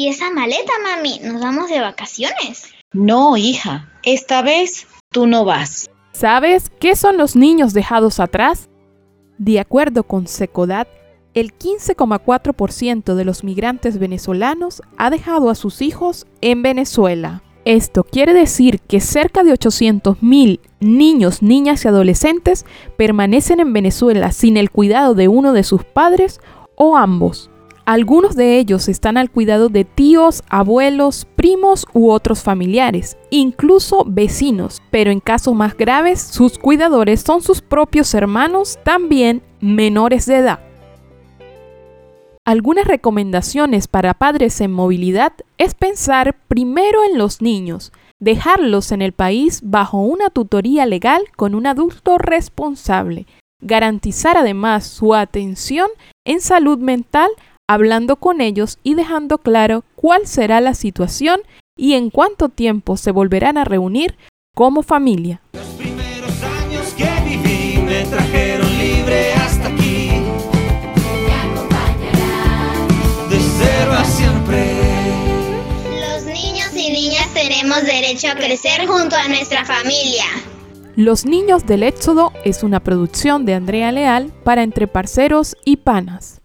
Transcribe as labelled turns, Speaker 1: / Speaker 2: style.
Speaker 1: ¿Y esa maleta, mami? ¿Nos vamos de vacaciones?
Speaker 2: No, hija, esta vez tú no vas.
Speaker 3: ¿Sabes qué son los niños dejados atrás? De acuerdo con Secodat, el 15,4% de los migrantes venezolanos ha dejado a sus hijos en Venezuela. Esto quiere decir que cerca de 800.000 niños, niñas y adolescentes permanecen en Venezuela sin el cuidado de uno de sus padres o ambos. Algunos de ellos están al cuidado de tíos, abuelos, primos u otros familiares, incluso vecinos, pero en casos más graves sus cuidadores son sus propios hermanos, también menores de edad. Algunas recomendaciones para padres en movilidad es pensar primero en los niños, dejarlos en el país bajo una tutoría legal con un adulto responsable, garantizar además su atención en salud mental hablando con ellos y dejando claro cuál será la situación y en cuánto tiempo se volverán a reunir como familia.
Speaker 1: tenemos derecho a crecer junto a nuestra familia.
Speaker 3: Los Niños del Éxodo es una producción de Andrea Leal para Entre Parceros y Panas.